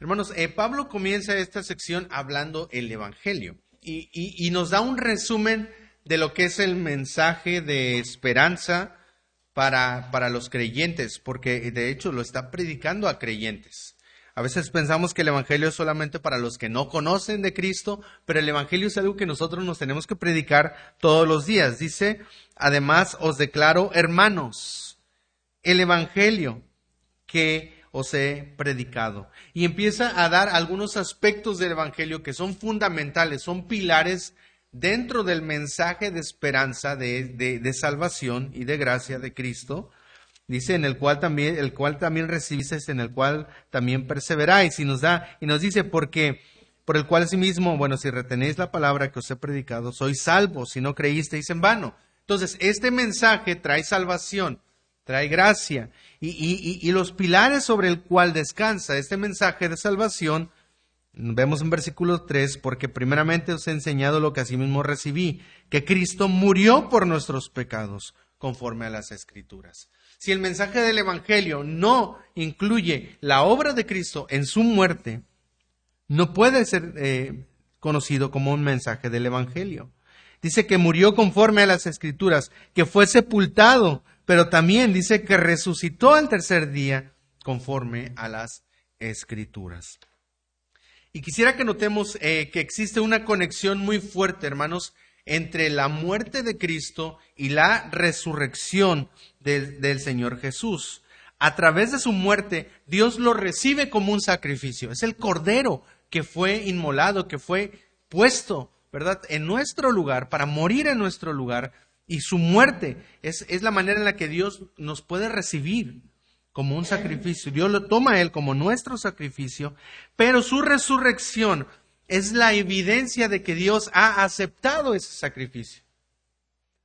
Hermanos, eh, Pablo comienza esta sección hablando el Evangelio y, nos da un resumen de lo que es el mensaje de esperanza para, para los creyentes, porque de hecho lo está predicando a creyentes. A veces pensamos que el Evangelio es solamente para los que no conocen de Cristo, pero el Evangelio es algo que nosotros nos tenemos que predicar todos los días. Dice, además os declaro hermanos, el Evangelio que os he predicado. Y empieza a dar algunos aspectos del Evangelio que son fundamentales, son pilares dentro del mensaje de esperanza, de, de, salvación y de gracia de Cristo. Dice, en el cual también, el cual también recibisteis, en el cual también perseveráis. Y nos da, y nos dice, porque, por el cual mismo, bueno, si retenéis la palabra que os he predicado, sois salvos, si no creísteis en vano. Entonces, este mensaje trae salvación, trae gracia. Y, los pilares sobre el cual descansa este mensaje de salvación, vemos en versículo 3, porque primeramente os he enseñado lo que asimismo recibí, que Cristo murió por nuestros pecados, conforme a las escrituras. Si el mensaje del Evangelio no incluye la obra de Cristo en su muerte, no puede ser eh, conocido como un mensaje del Evangelio. Dice que murió conforme a las escrituras, que fue sepultado, pero también dice que resucitó al tercer día conforme a las escrituras. Y quisiera que notemos eh, que existe una conexión muy fuerte, hermanos, entre la muerte de Cristo y la resurrección del Señor Jesús. A través de su muerte, Dios lo recibe como un sacrificio. Es el cordero que fue inmolado, que fue puesto, ¿verdad?, en nuestro lugar, para morir en nuestro lugar, y su muerte es, la manera en la que Dios nos puede recibir como un sacrificio. Dios lo toma a Él como nuestro sacrificio, pero su resurrección es la evidencia de que Dios ha aceptado ese sacrificio.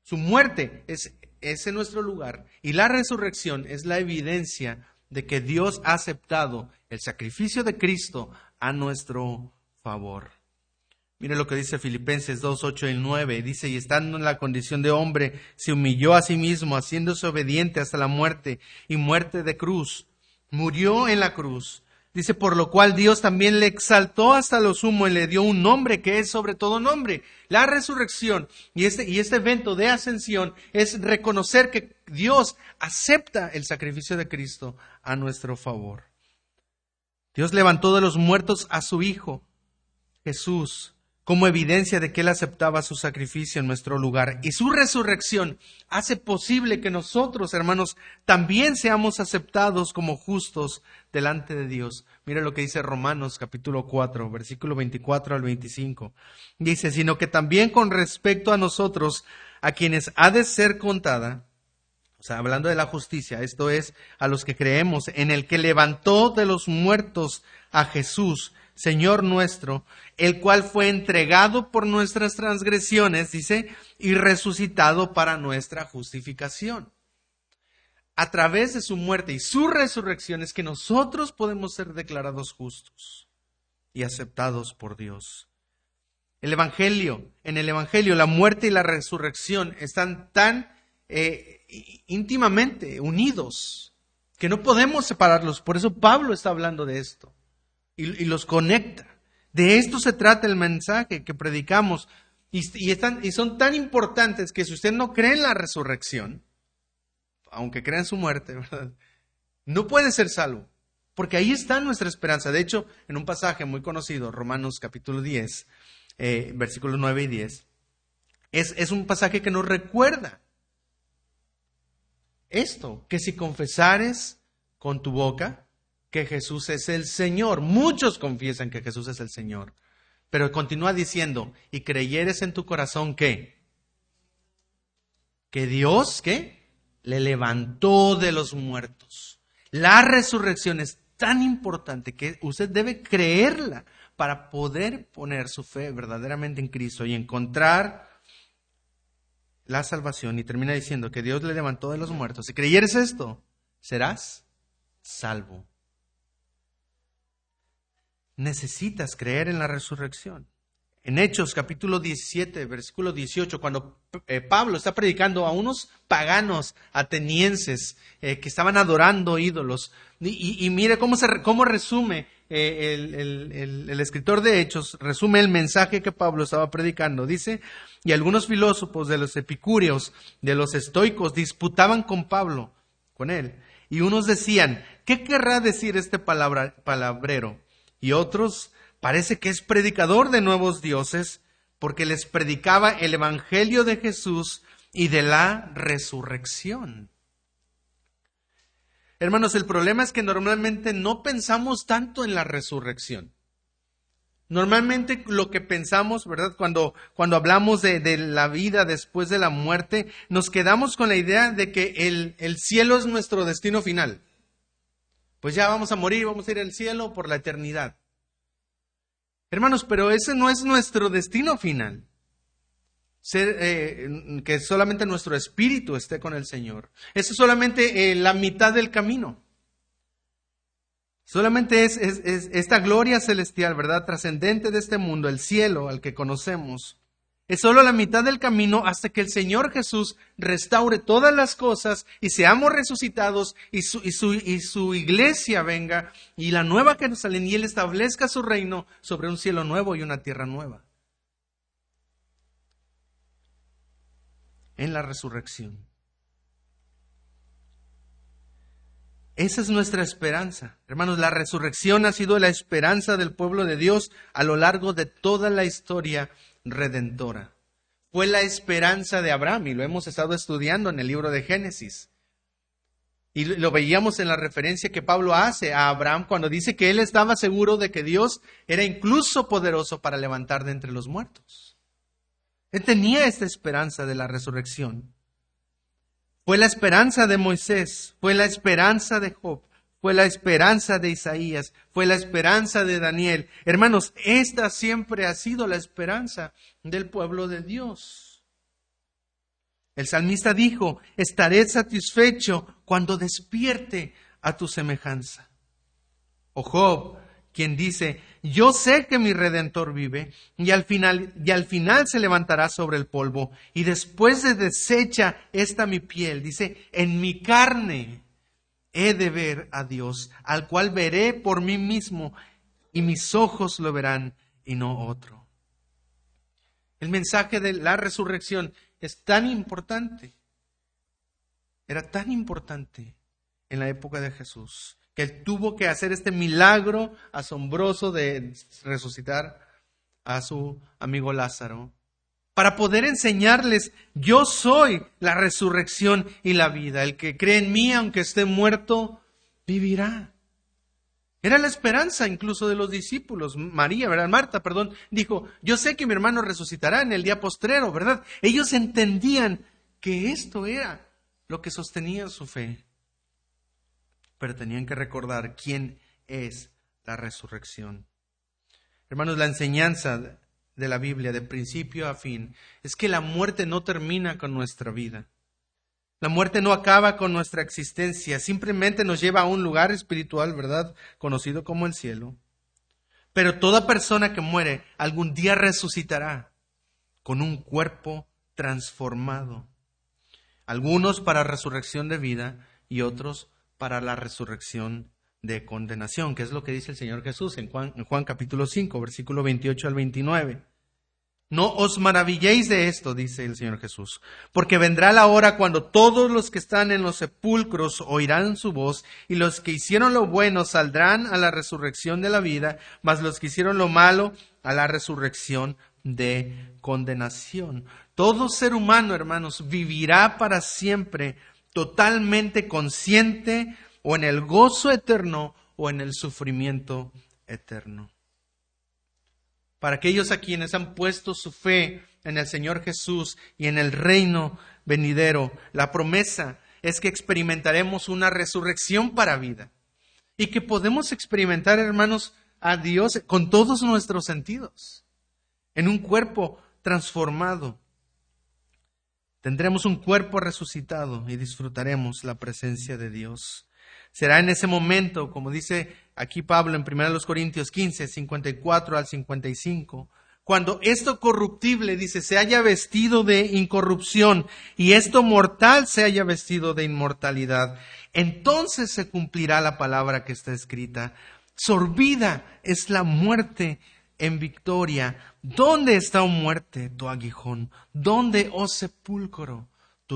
Su muerte es, es en nuestro lugar y la resurrección es la evidencia de que Dios ha aceptado el sacrificio de Cristo a nuestro favor. Mire lo que dice Filipenses 2, 8 y 9. Dice, y estando en la condición de hombre, se humilló a sí mismo, haciéndose obediente hasta la muerte y muerte de cruz. Murió en la cruz. Dice, por lo cual Dios también le exaltó hasta lo sumo y le dio un nombre que es sobre todo nombre. La resurrección y este, y este evento de ascensión es reconocer que Dios acepta el sacrificio de Cristo a nuestro favor. Dios levantó de los muertos a su Hijo, Jesús, como evidencia de que Él aceptaba su sacrificio en nuestro lugar. Y su resurrección hace posible que nosotros, hermanos, también seamos aceptados como justos delante de Dios. Mira lo que dice Romanos capítulo 4, versículo 24 al 25. Dice, sino que también con respecto a nosotros, a quienes ha de ser contada, o sea, hablando de la justicia, esto es, a los que creemos en el que levantó de los muertos a Jesús, Señor nuestro, el cual fue entregado por nuestras transgresiones, dice, y resucitado para nuestra justificación. A través de su muerte y su resurrección es que nosotros podemos ser declarados justos y aceptados por Dios. El Evangelio, en el Evangelio, la muerte y la resurrección están tan eh, íntimamente unidos que no podemos separarlos. Por eso Pablo está hablando de esto y, los conecta. De esto se trata el mensaje que predicamos. Y, están, y son tan importantes que si usted no cree en la resurrección, aunque crea en su muerte, no puede ser salvo. Porque ahí está nuestra esperanza. De hecho, en un pasaje muy conocido, Romanos capítulo 10, eh, versículos 9 y 10, es, es un pasaje que nos recuerda esto, que si confesares con tu boca que Jesús es el Señor. Muchos confiesan que Jesús es el Señor. Pero continúa diciendo, y creyeres en tu corazón que, que Dios, ¿qué? Le levantó de los muertos. La resurrección es tan importante que usted debe creerla para poder poner su fe verdaderamente en Cristo y encontrar la salvación. Y termina diciendo que Dios le levantó de los muertos. Si creyeres esto, serás salvo necesitas creer en la resurrección. En Hechos capítulo 17, versículo 18, cuando eh, Pablo está predicando a unos paganos atenienses eh, que estaban adorando ídolos, y, mire cómo, se, cómo resume eh, el, escritor de Hechos resume el mensaje que Pablo estaba predicando. Dice, y algunos filósofos de los epicúreos, de los estoicos, disputaban con Pablo, con él. Y unos decían, ¿qué querrá decir este palabra, palabrero? Y otros, parece que es predicador de nuevos dioses, porque les predicaba el Evangelio de Jesús y de la resurrección. Hermanos, el problema es que normalmente no pensamos tanto en la resurrección. Normalmente lo que pensamos, ¿verdad? Cuando, cuando hablamos de, la vida después de la muerte, nos quedamos con la idea de que el, el cielo es nuestro destino final. Pues ya vamos a morir, vamos a ir al cielo por la eternidad. Hermanos, pero ese no es nuestro destino final eh, que solamente nuestro espíritu esté con el Señor. Eso es solamente eh, la mitad del camino. Solamente es, esta gloria celestial, ¿verdad? Trascendente de este mundo, el cielo al que conocemos. Es solo la mitad del camino hasta que el Señor Jesús restaure todas las cosas y seamos resucitados y su, y su, y su iglesia venga y la nueva sale y Él establezca su reino sobre un cielo nuevo y una tierra nueva. en la resurrección. Esa es nuestra esperanza. Hermanos, la resurrección ha sido la esperanza del pueblo de Dios a lo largo de toda la historia redentora. Fue la esperanza de Abraham y lo hemos estado estudiando en el libro de Génesis. Y lo veíamos en la referencia que Pablo hace a Abraham cuando dice que él estaba seguro de que Dios era incluso poderoso para levantar de entre los muertos. Él tenía esta esperanza de la resurrección. Fue la esperanza de Moisés, fue la esperanza de Job, fue la esperanza de Isaías, fue la esperanza de Daniel. Hermanos, esta siempre ha sido la esperanza del pueblo de Dios. El salmista dijo, estaré satisfecho cuando despierte a tu semejanza. O Job, quien dice, yo sé que mi redentor vive y al final y al final se levantará sobre el polvo y después de deshecha esta mi piel, dice, en mi carne he de ver a Dios, al cual veré por mí mismo y mis ojos lo verán y no otro. El mensaje de la resurrección es tan importante, era tan importante en la época de Jesús que él tuvo que hacer este milagro asombroso de resucitar a su amigo Lázaro, para poder enseñarles, yo soy la resurrección y la vida. El que cree en mí, aunque esté muerto, vivirá. Era la esperanza incluso de los discípulos. María, ¿verdad? Marta, perdón, dijo, yo sé que mi hermano resucitará en el día postrero, ¿verdad? Ellos entendían que esto era lo que sostenía su fe pero tenían que recordar quién es la resurrección. Hermanos, la enseñanza de la Biblia de principio a fin es que la muerte no termina con nuestra vida. La muerte no acaba con nuestra existencia, simplemente nos lleva a un lugar espiritual, ¿verdad? Conocido como el cielo. Pero toda persona que muere algún día resucitará con un cuerpo transformado. Algunos para resurrección de vida y otros para la resurrección de condenación, que es lo que dice el Señor Jesús en Juan, capítulo 5, versículo 28 al 29. No os maravilléis de esto, dice el Señor Jesús, porque vendrá la hora cuando todos los que están en los sepulcros oirán su voz, y los que hicieron lo bueno saldrán a la resurrección de la vida, mas los que hicieron lo malo a la resurrección de condenación. Todo ser humano, hermanos, vivirá para siempre totalmente consciente o en el gozo eterno o en el sufrimiento eterno. Para aquellos a quienes han puesto su fe en el Señor Jesús y en el reino venidero, la promesa es que experimentaremos una resurrección para vida y que podemos experimentar, hermanos, a Dios con todos nuestros sentidos, en un cuerpo transformado, Tendremos un cuerpo resucitado y disfrutaremos la presencia de Dios. Será en ese momento, como dice aquí Pablo en 1 Corintios 15, 54 al 55, cuando esto corruptible, dice, se haya vestido de incorrupción y esto mortal se haya vestido de inmortalidad, entonces se cumplirá la palabra que está escrita. Sorbida es la muerte en victoria. ¿Dónde está, oh muerte, tu aguijón? ¿Dónde, oh sepulcro,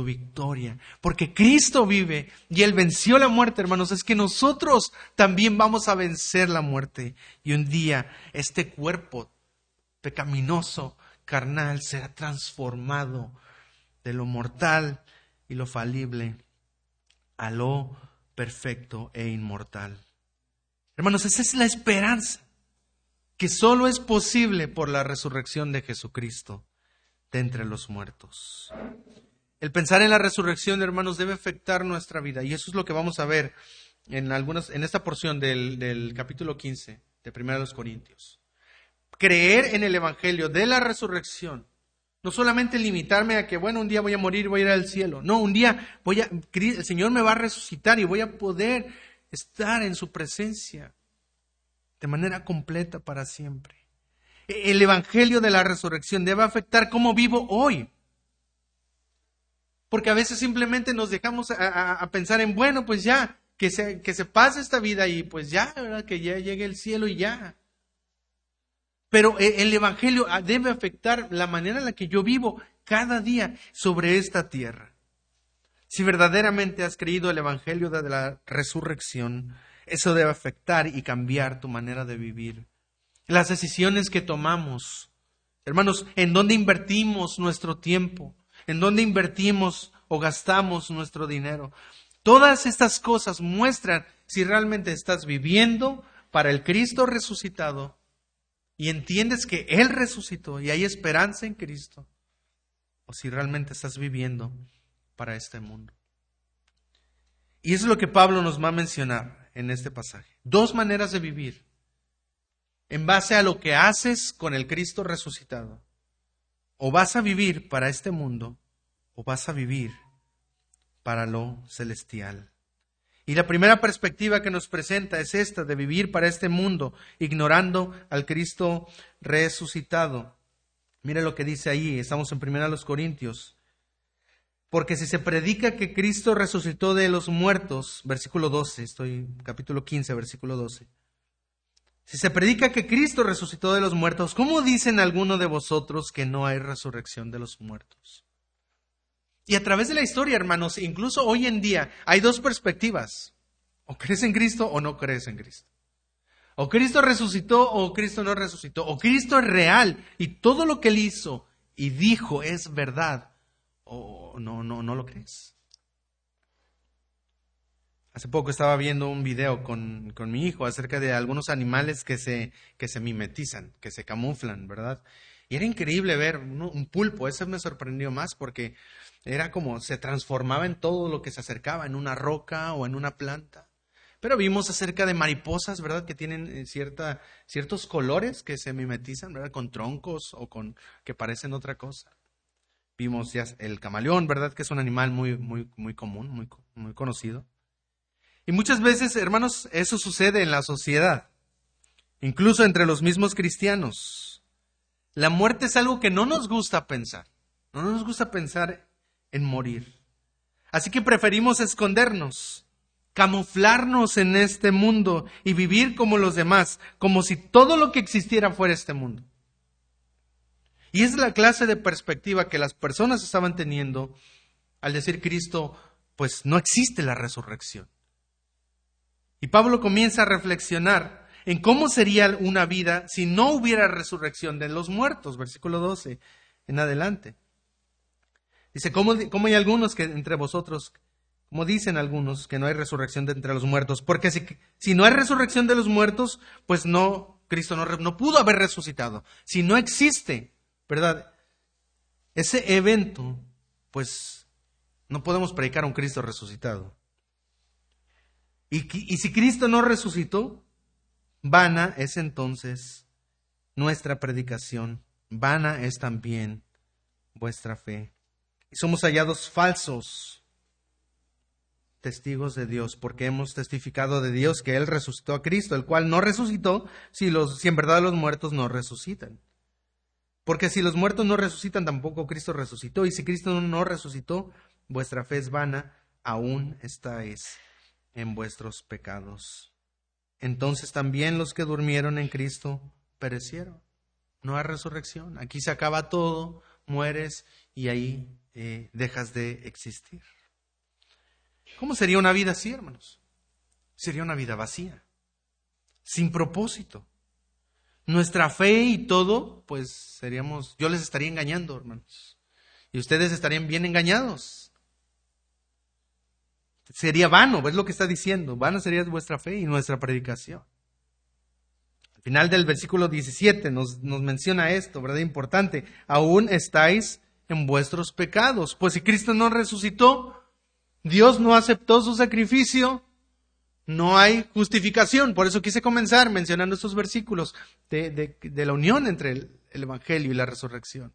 victoria? Porque Cristo vive y Él venció la muerte, hermanos. Es que nosotros también vamos a vencer la muerte. Y un día este cuerpo pecaminoso, carnal, será transformado de lo mortal y lo falible a lo perfecto e inmortal. Hermanos, esa es la esperanza que solo es posible por la resurrección de Jesucristo de entre los muertos. El pensar en la resurrección, hermanos, debe afectar nuestra vida y eso es lo que vamos a ver en, algunas, en esta porción del, del capítulo 15 de 1 Corintios. Creer en el Evangelio de la resurrección no solamente limitarme a que, bueno, un día voy a morir, voy a ir al cielo. No, un día voy a, el Señor me va a resucitar y voy a poder estar en su presencia de manera completa para siempre. E, el Evangelio de la resurrección debe afectar cómo vivo hoy. Porque a veces simplemente nos dejamos a, pensar en, bueno, pues ya, que se, que se pase esta vida y pues ya, que ya llegue el cielo y ya. Pero eh, el Evangelio ah, debe afectar la manera en la que yo vivo cada día sobre esta tierra. Si verdaderamente has creído el Evangelio de la resurrección, eso debe afectar y cambiar tu manera de vivir. Las decisiones que tomamos, hermanos, en dónde invertimos nuestro tiempo, en dónde invertimos o gastamos nuestro dinero. Todas estas cosas muestran si realmente estás viviendo para el Cristo resucitado y entiendes que Él resucitó y hay esperanza en Cristo, o si realmente estás viviendo para este mundo. Y eso es lo que Pablo nos va a mencionar en este pasaje. Dos maneras de vivir en base a lo que haces con el Cristo resucitado. O vas a vivir para este mundo o vas a vivir para lo celestial. Y la primera perspectiva que nos presenta es esta, de vivir para este mundo, ignorando al Cristo resucitado. Mire lo que dice ahí, estamos en primera los Corintios. Porque si se predica que Cristo resucitó de los muertos, versículo 12, estoy capítulo 15, versículo 12. Si se predica que Cristo resucitó de los muertos, ¿cómo dicen algunos de vosotros que no hay resurrección de los muertos? Y a través de la historia, hermanos, incluso hoy en día, hay dos perspectivas. O crees en Cristo o no crees en Cristo. O Cristo resucitó o Cristo no resucitó. O Cristo es real y todo lo que él hizo y dijo es verdad. O no, no, no lo crees. Hace poco estaba viendo un video con, con, mi hijo acerca de algunos animales que se, que se mimetizan, que se camuflan, ¿verdad? Y era increíble ver un pulpo, ese me sorprendió más porque era como se transformaba en todo lo que se acercaba, en una roca o en una planta. Pero vimos acerca de mariposas, ¿verdad? Que tienen eh, cierta, ciertos colores que se mimetizan, ¿verdad? Con troncos o con que parecen otra cosa. Vimos ya el camaleón, ¿verdad? Que es un animal muy, muy, muy común, muy, muy conocido. Y muchas veces, hermanos, eso sucede en la sociedad, incluso entre los mismos cristianos. La muerte es algo que no nos gusta pensar. No nos gusta pensar en morir. Así que preferimos escondernos, camuflarnos en este mundo y vivir como los demás, como si todo lo que existiera fuera este mundo. Y es la clase de perspectiva que las personas estaban teniendo al decir Cristo, pues no existe la resurrección. Y Pablo comienza a reflexionar en cómo sería una vida si no hubiera resurrección de los muertos, versículo 12 en adelante. Dice, ¿cómo, hay algunos que entre vosotros, como dicen algunos, que no hay resurrección de entre los muertos? Porque si, si no hay resurrección de los muertos, pues no, Cristo no, no pudo haber resucitado. Si no existe, ¿verdad? Ese evento, pues no podemos predicar a un Cristo resucitado. Y, si Cristo no resucitó, vana es entonces nuestra predicación, vana es también vuestra fe y somos hallados falsos testigos de Dios, porque hemos testificado de Dios que Él resucitó a Cristo, el cual no resucitó si, los, en verdad los muertos no resucitan. Porque si los muertos no resucitan, tampoco Cristo resucitó. Y si Cristo no resucitó, vuestra fe es vana, aún estáis en vuestros pecados. entonces también los que durmieron en Cristo perecieron. No hay resurrección. Aquí se acaba todo, mueres y ahí eh, dejas de existir. ¿Cómo sería una vida así, hermanos? Sería una vida vacía, sin propósito. Nuestra fe y todo, pues seríamos, yo les estaría engañando, hermanos. Y ustedes estarían bien engañados. Sería vano, es lo que está diciendo. Vano sería vuestra fe y nuestra predicación. Al final del versículo 17 nos, menciona esto, ¿verdad? Importante. Aún estáis en vuestros pecados. Pues si Cristo no resucitó, Dios no aceptó su sacrificio, no hay justificación. Por eso quise comenzar mencionando estos versículos de, la unión entre el Evangelio y la resurrección.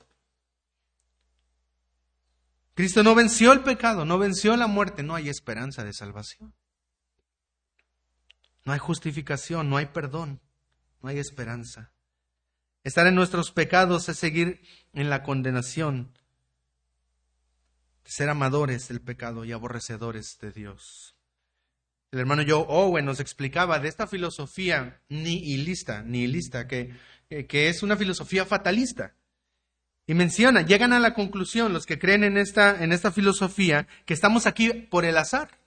Cristo no venció el pecado, no venció la muerte, no hay esperanza de salvación. No hay justificación, no hay perdón, no hay esperanza. Estar en nuestros pecados es seguir en la condenación ser amadores del pecado y aborrecedores de Dios. El hermano Joe Owen nos explicaba de esta filosofía nihilista, nihilista que, que es una filosofía fatalista. Y menciona, llegan a la conclusión los que creen en esta, en esta filosofía que estamos aquí por el azar,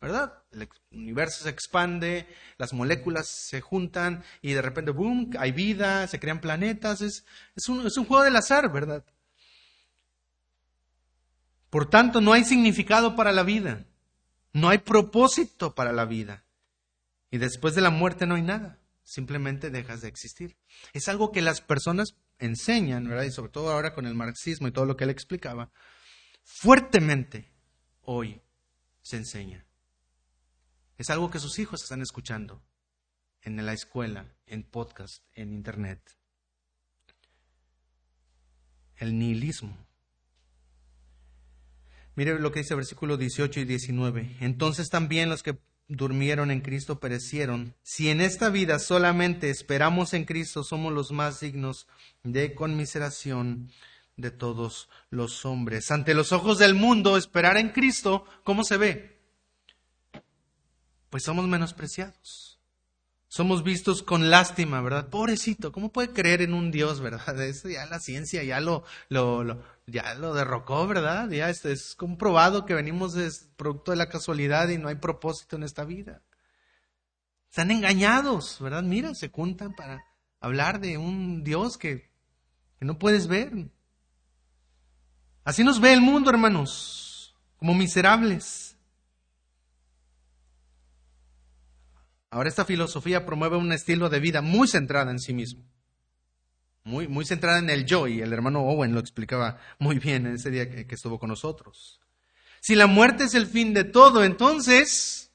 ¿verdad? El universo se expande, las moléculas se juntan y de repente, boom, hay vida, se crean planetas, es, es, un, es un juego del azar, ¿verdad? Por tanto, no hay significado para la vida, no hay propósito para la vida. Y después de la muerte no hay nada, simplemente dejas de existir. Es algo que las personas enseñan, ¿verdad? Y sobre todo ahora con el marxismo y todo lo que él explicaba, fuertemente hoy se enseña. Es algo que sus hijos están escuchando en la escuela, en podcast, en internet. El nihilismo Mire lo que dice el versículo 18 y 19. Entonces también los que durmieron en Cristo perecieron. Si en esta vida solamente esperamos en Cristo, somos los más dignos de conmiseración de todos los hombres. Ante los ojos del mundo, esperar en Cristo, ¿cómo se ve? Pues somos menospreciados somos vistos con lástima, ¿verdad? Pobrecito, ¿cómo puede creer en un Dios, verdad? Eso ya la ciencia ya lo, lo, ya lo derrocó, ¿verdad? Ya es, es comprobado que venimos de producto de la casualidad y no hay propósito en esta vida. Están engañados, ¿verdad? Mira, se juntan para hablar de un Dios que, que no puedes ver. Así nos ve el mundo, hermanos, como miserables. Ahora esta filosofía promueve un estilo de vida muy centrada en sí mismo, muy, muy centrada en el yo, y el hermano Owen lo explicaba muy bien en ese día que, que estuvo con nosotros. Si la muerte es el fin de todo, entonces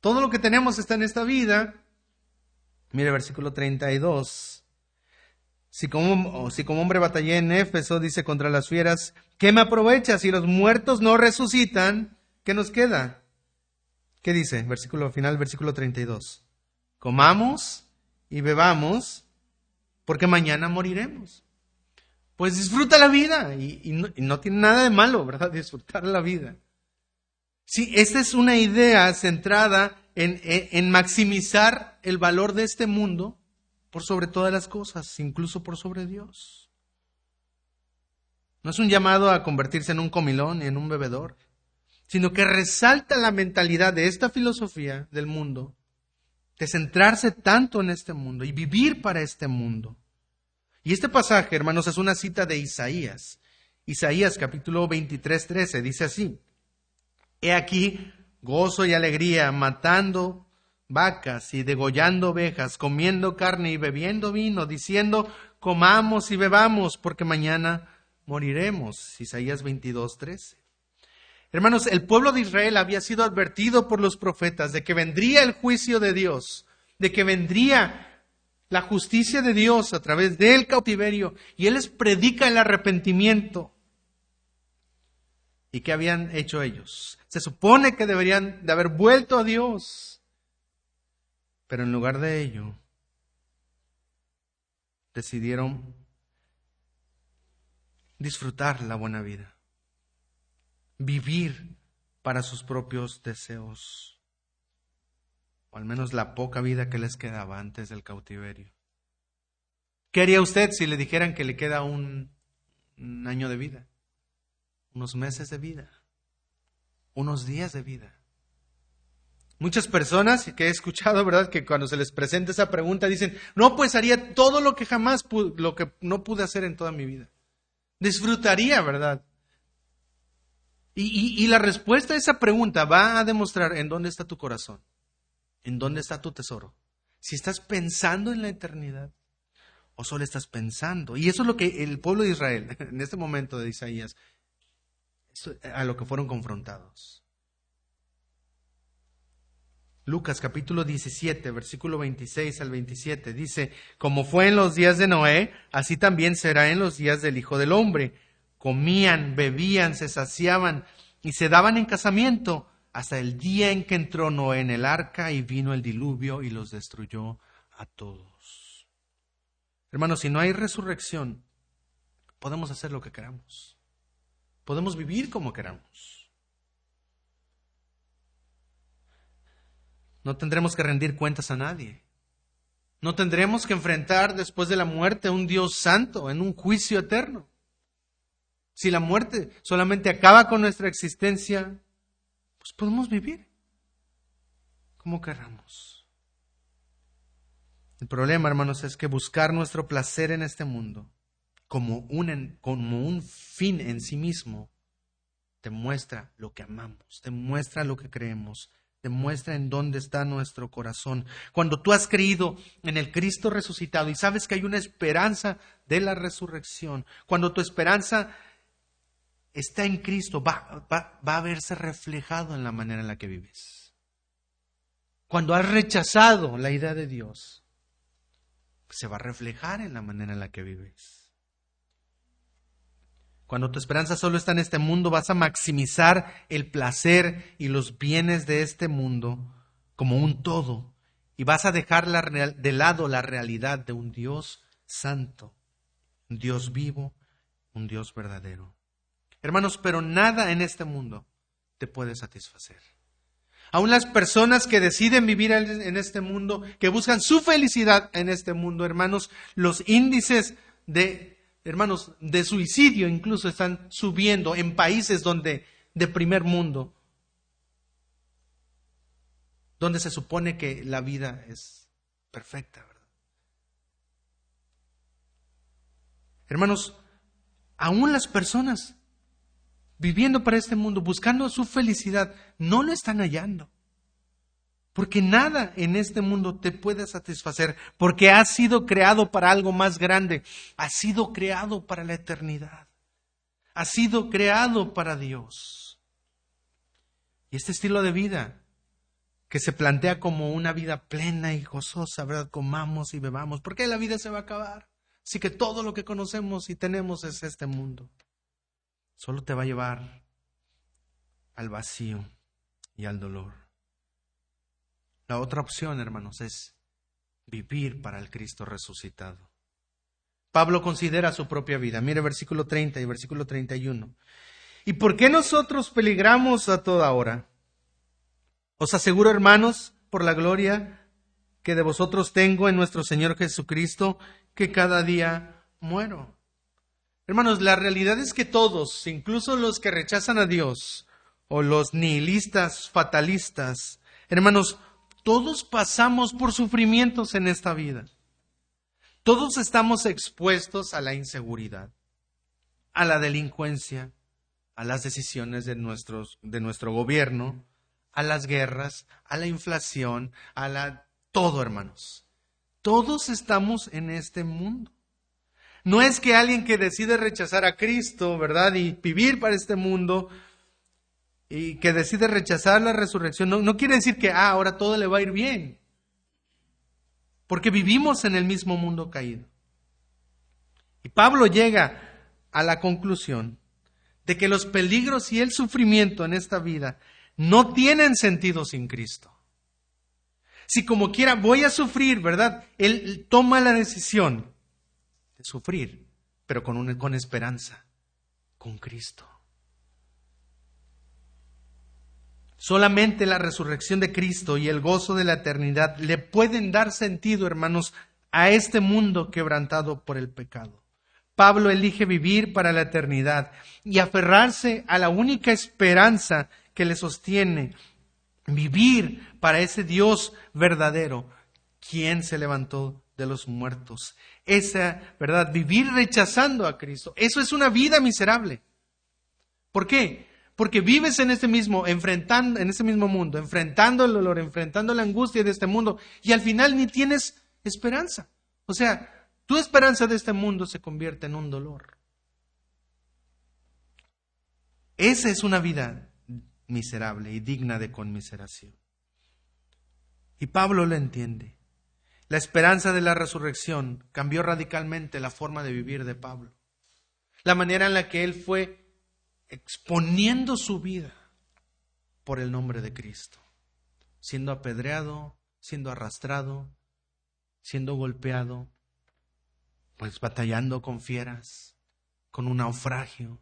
todo lo que tenemos está en esta vida. Mire versículo 32. Si como, si como hombre batallé en Éfeso, dice contra las fieras, ¿qué me aprovecha si los muertos no resucitan? ¿Qué nos queda? ¿Qué dice? Versículo final, versículo 32. Comamos y bebamos porque mañana moriremos. Pues disfruta la vida y, no, tiene nada de malo, ¿verdad? Disfrutar la vida. Sí, esta es una idea centrada en, en maximizar el valor de este mundo por sobre todas las cosas, incluso por sobre Dios. No es un llamado a convertirse en un comilón y en un bebedor sino que resalta la mentalidad de esta filosofía del mundo, de centrarse tanto en este mundo y vivir para este mundo. Y este pasaje, hermanos, es una cita de Isaías. Isaías capítulo 23, 13 dice así, He aquí gozo y alegría matando vacas y degollando ovejas, comiendo carne y bebiendo vino, diciendo, comamos y bebamos, porque mañana moriremos. Isaías 22, 13. Hermanos, el pueblo de Israel había sido advertido por los profetas de que vendría el juicio de Dios, de que vendría la justicia de Dios a través del cautiverio, y Él les predica el arrepentimiento. ¿Y qué habían hecho ellos? Se supone que deberían de haber vuelto a Dios, pero en lugar de ello, decidieron disfrutar la buena vida vivir para sus propios deseos. o al menos la poca vida que les quedaba antes del cautiverio. ¿Qué haría usted si le dijeran que le queda un, año de vida? Unos meses de vida, unos días de vida. Muchas personas que he escuchado, ¿verdad? Que cuando se les presenta esa pregunta dicen, no, pues haría todo lo que jamás, lo que no pude hacer en toda mi vida. Disfrutaría, ¿verdad? Y, la respuesta a esa pregunta va a demostrar en dónde está tu corazón, en dónde está tu tesoro. Si estás pensando en la eternidad o solo estás pensando. Y eso es lo que el pueblo de Israel, en este momento de Isaías, a lo que fueron confrontados. Lucas capítulo 17, versículo 26 al 27 dice, como fue en los días de Noé, así también será en los días del Hijo del Hombre. Comían, bebían, se saciaban y se daban en casamiento hasta el día en que entró Noé en el arca y vino el diluvio y los destruyó a todos. Hermanos, si no hay resurrección, podemos hacer lo que queramos. Podemos vivir como queramos. No tendremos que rendir cuentas a nadie. No tendremos que enfrentar después de la muerte a un Dios santo en un juicio eterno. Si la muerte solamente acaba con nuestra existencia, pues podemos vivir como queramos. El problema, hermanos, es que buscar nuestro placer en este mundo como un, fin en sí mismo demuestra lo que amamos, demuestra lo que creemos, demuestra en dónde está nuestro corazón. Cuando tú has creído en el Cristo resucitado y sabes que hay una esperanza de la resurrección, cuando tu esperanza está en Cristo, va, va, va a verse reflejado en la manera en la que vives. Cuando has rechazado la idea de Dios, se va a reflejar en la manera en la que vives. Cuando tu esperanza solo está en este mundo, vas a maximizar el placer y los bienes de este mundo como un todo y vas a dejar de lado la realidad de un Dios santo, un Dios vivo, un Dios verdadero. Hermanos, pero nada en este mundo te puede satisfacer. Aún las personas que deciden vivir en este mundo, que buscan su felicidad en este mundo, hermanos, los índices de hermanos, de suicidio incluso están subiendo en países donde de primer mundo, donde se supone que la vida es perfecta, ¿verdad? Hermanos, aún las personas viviendo para este mundo, buscando su felicidad, no lo están hallando. Porque nada en este mundo te puede satisfacer, porque has sido creado para algo más grande, has sido creado para la eternidad, has sido creado para Dios. Y este estilo de vida, que se plantea como una vida plena y gozosa, ¿verdad? Comamos y bebamos, porque la vida se va a acabar. Así que todo lo que conocemos y tenemos es este mundo. Solo te va a llevar al vacío y al dolor. La otra opción, hermanos, es vivir para el Cristo resucitado. Pablo considera su propia vida. Mire versículo 30 y versículo 31. ¿Y por qué nosotros peligramos a toda hora? Os aseguro, hermanos, por la gloria que de vosotros tengo en nuestro Señor Jesucristo, que cada día muero. Hermanos, la realidad es que todos, incluso los que rechazan a Dios, o los nihilistas, fatalistas, hermanos, todos pasamos por sufrimientos en esta vida. Todos estamos expuestos a la inseguridad, a la delincuencia, a las decisiones de, de nuestro gobierno, a las guerras, a la inflación, a la... todo, hermanos. Todos estamos en este mundo. No es que alguien que decide rechazar a Cristo, ¿verdad? Y vivir para este mundo, y que decide rechazar la resurrección, no, quiere decir que ah, ahora todo le va a ir bien. Porque vivimos en el mismo mundo caído. Y Pablo llega a la conclusión de que los peligros y el sufrimiento en esta vida no tienen sentido sin Cristo. Si como quiera voy a sufrir, ¿verdad? Él toma la decisión de sufrir, pero con, con esperanza, con Cristo. Solamente la resurrección de Cristo y el gozo de la eternidad le pueden dar sentido, hermanos, a este mundo quebrantado por el pecado. Pablo elige vivir para la eternidad y aferrarse a la única esperanza que le sostiene, vivir para ese Dios verdadero, quien se levantó de los muertos. Esa, ¿verdad? Vivir rechazando a Cristo. Eso es una vida miserable. ¿Por qué? Porque vives en este mismo, enfrentando, en ese mismo mundo, enfrentando el dolor, enfrentando la angustia de este mundo, y al final ni tienes esperanza. O sea, tu esperanza de este mundo se convierte en un dolor. Esa es una vida miserable y digna de conmiseración. Y Pablo lo entiende. La esperanza de la resurrección cambió radicalmente la forma de vivir de Pablo. La manera en la que él fue exponiendo su vida por el nombre de Cristo, siendo apedreado, siendo arrastrado, siendo golpeado, pues batallando con fieras, con un naufragio,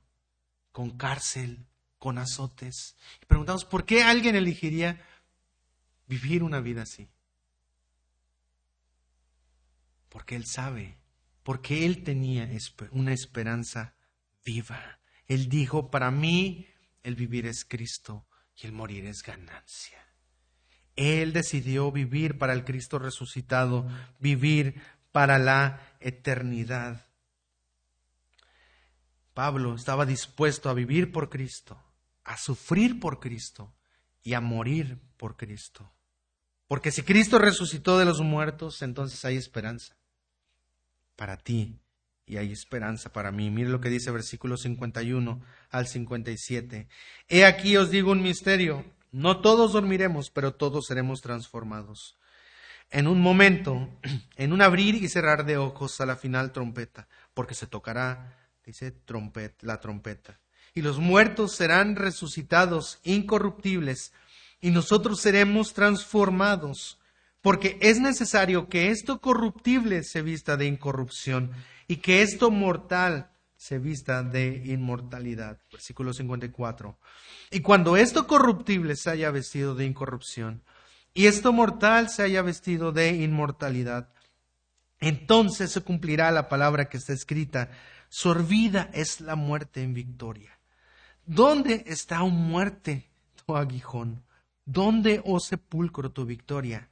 con cárcel, con azotes. Y preguntamos, ¿por qué alguien elegiría vivir una vida así? Porque él sabe, porque él tenía una esperanza viva. Él dijo, para mí el vivir es Cristo y el morir es ganancia. Él decidió vivir para el Cristo resucitado, vivir para la eternidad. Pablo estaba dispuesto a vivir por Cristo, a sufrir por Cristo y a morir por Cristo. Porque si Cristo resucitó de los muertos, entonces hay esperanza para ti y hay esperanza para mí. Mire lo que dice versículo 51 al 57. He aquí os digo un misterio. No todos dormiremos, pero todos seremos transformados en un momento, en un abrir y cerrar de ojos a la final trompeta, porque se tocará, dice la trompeta. Y los muertos serán resucitados incorruptibles, y nosotros seremos transformados, porque es necesario que esto corruptible se vista de incorrupción y que esto mortal se vista de inmortalidad. Versículo 54. Y cuando esto corruptible se haya vestido de incorrupción, y esto mortal se haya vestido de inmortalidad. Entonces se cumplirá la palabra que está escrita, sorbida es la muerte en victoria. ¿Dónde está, oh muerte, tu aguijón? ¿Dónde, oh sepulcro, tu victoria?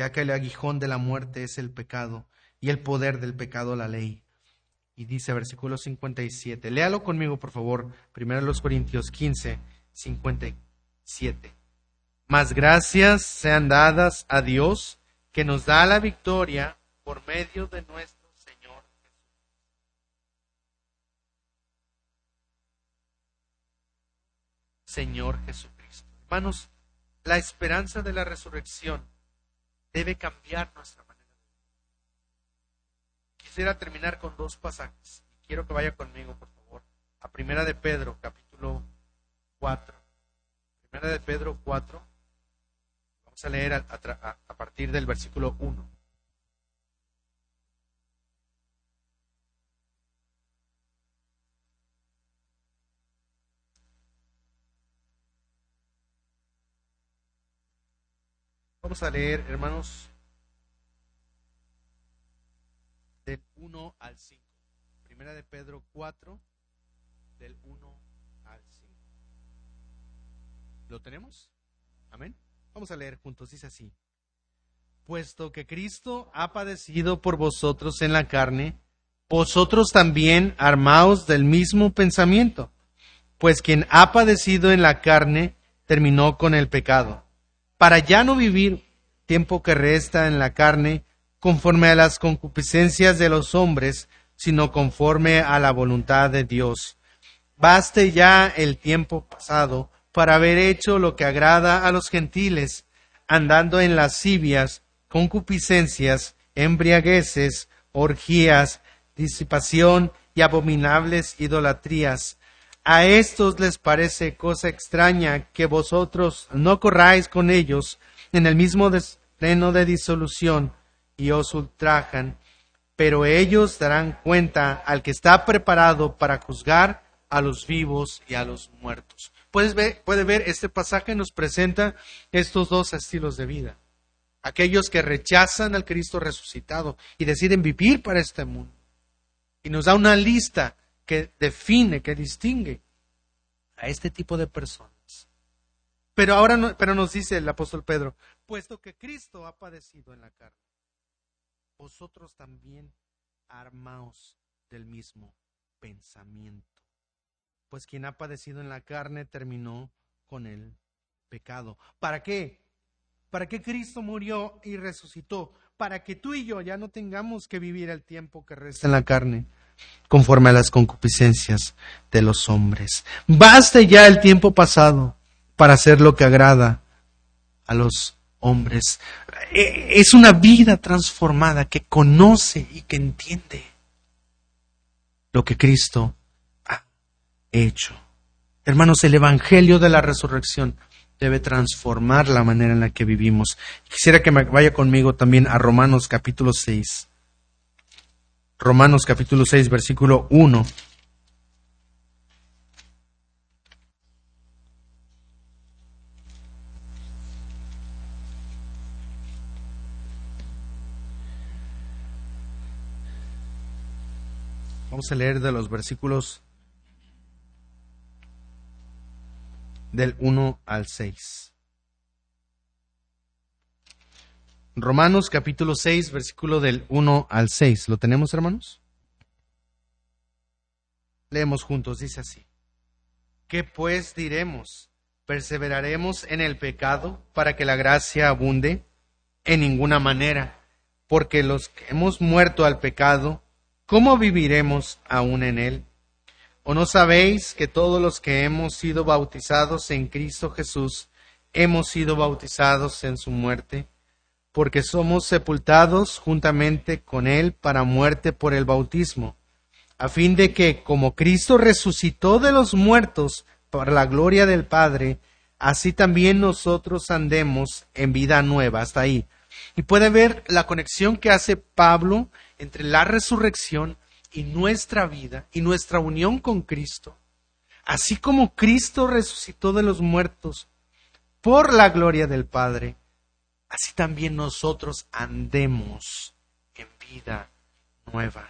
Ya que el aguijón de la muerte es el pecado y el poder del pecado la ley. Y dice versículo 57, léalo conmigo por favor, primero los Corintios 15, 57. Más gracias sean dadas a Dios que nos da la victoria por medio de nuestro Señor. Señor Jesucristo. Hermanos, la esperanza de la resurrección debe cambiar nuestra manera de vivir. Quisiera terminar con dos pasajes. Quiero que vaya conmigo, por favor, a Primera de Pedro, capítulo 4. Primera de Pedro 4 a leer a, a partir del versículo 1. Vamos a leer, hermanos, del 1 al 5. Primera de Pedro 4, del 1 al 5. ¿Lo tenemos? Amén. Vamos a leer juntos, dice así. Puesto que Cristo ha padecido por vosotros en la carne, vosotros también armaos del mismo pensamiento, pues quien ha padecido en la carne terminó con el pecado, para ya no vivir tiempo que resta en la carne conforme a las concupiscencias de los hombres, sino conforme a la voluntad de Dios. Baste ya el tiempo pasado para haber hecho lo que agrada a los gentiles, andando en lascivias, concupiscencias, embriagueces, orgías, disipación y abominables idolatrías. A estos les parece cosa extraña que vosotros no corráis con ellos en el mismo pleno de disolución y os ultrajan, pero ellos darán cuenta al que está preparado para juzgar a los vivos y a los muertos. Puedes ver, puede ver, este pasaje nos presenta estos dos estilos de vida. Aquellos que rechazan al Cristo resucitado y deciden vivir para este mundo. Y nos da una lista que define, que distingue a este tipo de personas. Pero ahora pero nos dice el apóstol Pedro, puesto que Cristo ha padecido en la carne, vosotros también armaos del mismo pensamiento. Pues quien ha padecido en la carne terminó con el pecado. ¿Para qué? ¿Para qué Cristo murió y resucitó? Para que tú y yo ya no tengamos que vivir el tiempo que resta en la carne conforme a las concupiscencias de los hombres. Baste ya el tiempo pasado para hacer lo que agrada a los hombres. E, es una vida transformada que conoce y que entiende lo que Cristo ha hecho. Hermanos, el Evangelio de la Resurrección debe transformar la manera en la que vivimos. Quisiera que vaya conmigo también a Romanos capítulo 6. Romanos capítulo 6, versículo 1. Vamos a leer de los versículos del 1 al 6. Romanos capítulo 6, versículo del 1 al 6. ¿Lo tenemos, hermanos? Leemos juntos, dice así. ¿Qué pues diremos? ¿Perseveraremos en el pecado para que la gracia abunde? En ninguna manera, porque los que hemos muerto al pecado, ¿cómo viviremos aún en él? ¿O no sabéis que todos los que hemos sido bautizados en Cristo Jesús hemos sido bautizados en su muerte? Porque somos sepultados juntamente con él para muerte por el bautismo, a fin de que, como Cristo resucitó de los muertos para la gloria del Padre, así también nosotros andemos en vida nueva. Hasta ahí. Y puede ver la conexión que hace Pablo entre la resurrección y nuestra vida y nuestra unión con Cristo. Así como Cristo resucitó de los muertos por la gloria del Padre, así también nosotros andemos en vida nueva.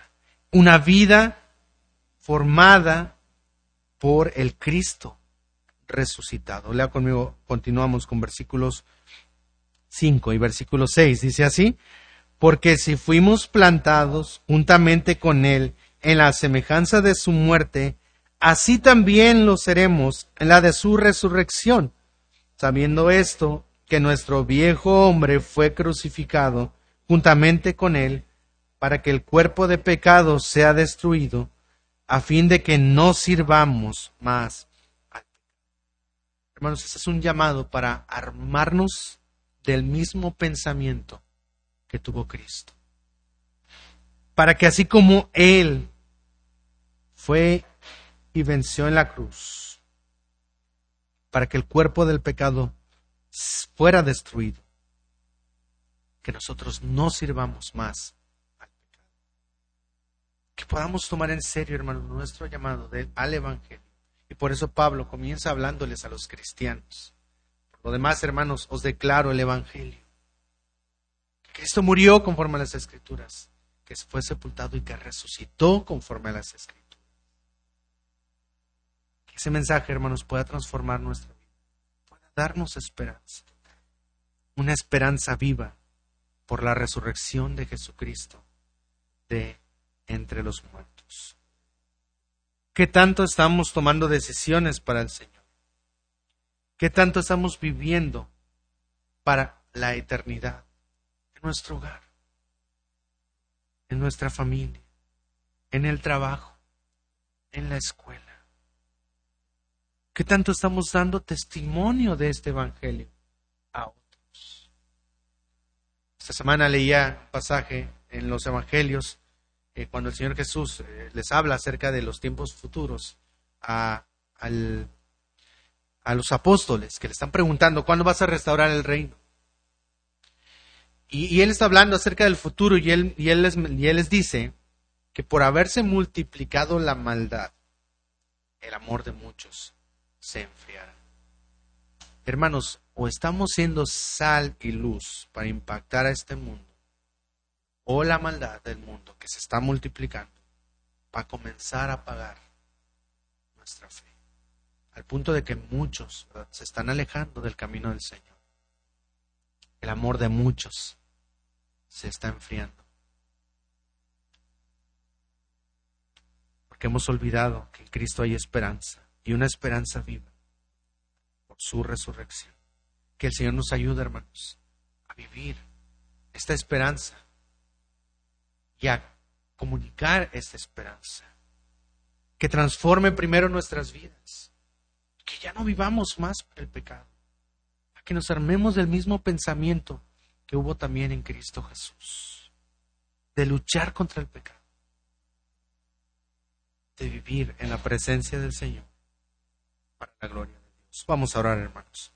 Una vida formada por el Cristo resucitado. Lea conmigo, continuamos con versículos 5 y versículo 6. Dice así, porque si fuimos plantados juntamente con Él en la semejanza de su muerte, así también lo seremos en la de su resurrección. Sabiendo esto, que nuestro viejo hombre fue crucificado juntamente con Él, para que el cuerpo de pecado sea destruido, a fin de que no sirvamos más Hermanos, este es un llamado para armarnos del mismo pensamiento que tuvo Cristo. Para que así como Él fue y venció en la cruz, para que el cuerpo del pecado fuera destruido, que nosotros no sirvamos más al pecado. Que podamos tomar en serio, hermano, nuestro llamado al Evangelio. Y por eso Pablo comienza hablándoles a los cristianos. Por lo demás, hermanos, os declaro el Evangelio Cristo murió conforme a las Escrituras, que fue sepultado y que resucitó conforme a las Escrituras. Que ese mensaje, hermanos, pueda transformar nuestra vida, darnos esperanza, una esperanza viva por la resurrección de Jesucristo de entre los muertos. ¿Qué tanto estamos tomando decisiones para el Señor? ¿Qué tanto estamos viviendo para la eternidad? nuestro hogar, en nuestra familia, en el trabajo, en la escuela. ¿Qué tanto estamos dando testimonio de este Evangelio a otros? Esta semana leía un pasaje en los Evangelios eh, cuando el Señor Jesús eh, les habla acerca de los tiempos futuros a, los apóstoles que le están preguntando, ¿cuándo vas a restaurar el reino? Y, él está hablando acerca del futuro y él les dice que por haberse multiplicado la maldad, el amor de muchos se enfriará. Hermanos, o estamos siendo sal y luz para impactar a este mundo, o la maldad del mundo que se está multiplicando va a comenzar a pagar nuestra fe, al punto de que muchos se están alejando del camino del Señor. El amor de muchos se está enfriando. Porque hemos olvidado que en Cristo hay esperanza y una esperanza viva por su resurrección. Que el Señor nos ayude, hermanos, a vivir esta esperanza y a comunicar esta esperanza. Que transforme primero nuestras vidas. Que ya no vivamos más por el pecado. A que nos armemos del mismo pensamiento que hubo también en Cristo Jesús. De luchar contra el pecado. De vivir en la presencia del Señor para la gloria de Dios. Vamos a orar, hermanos.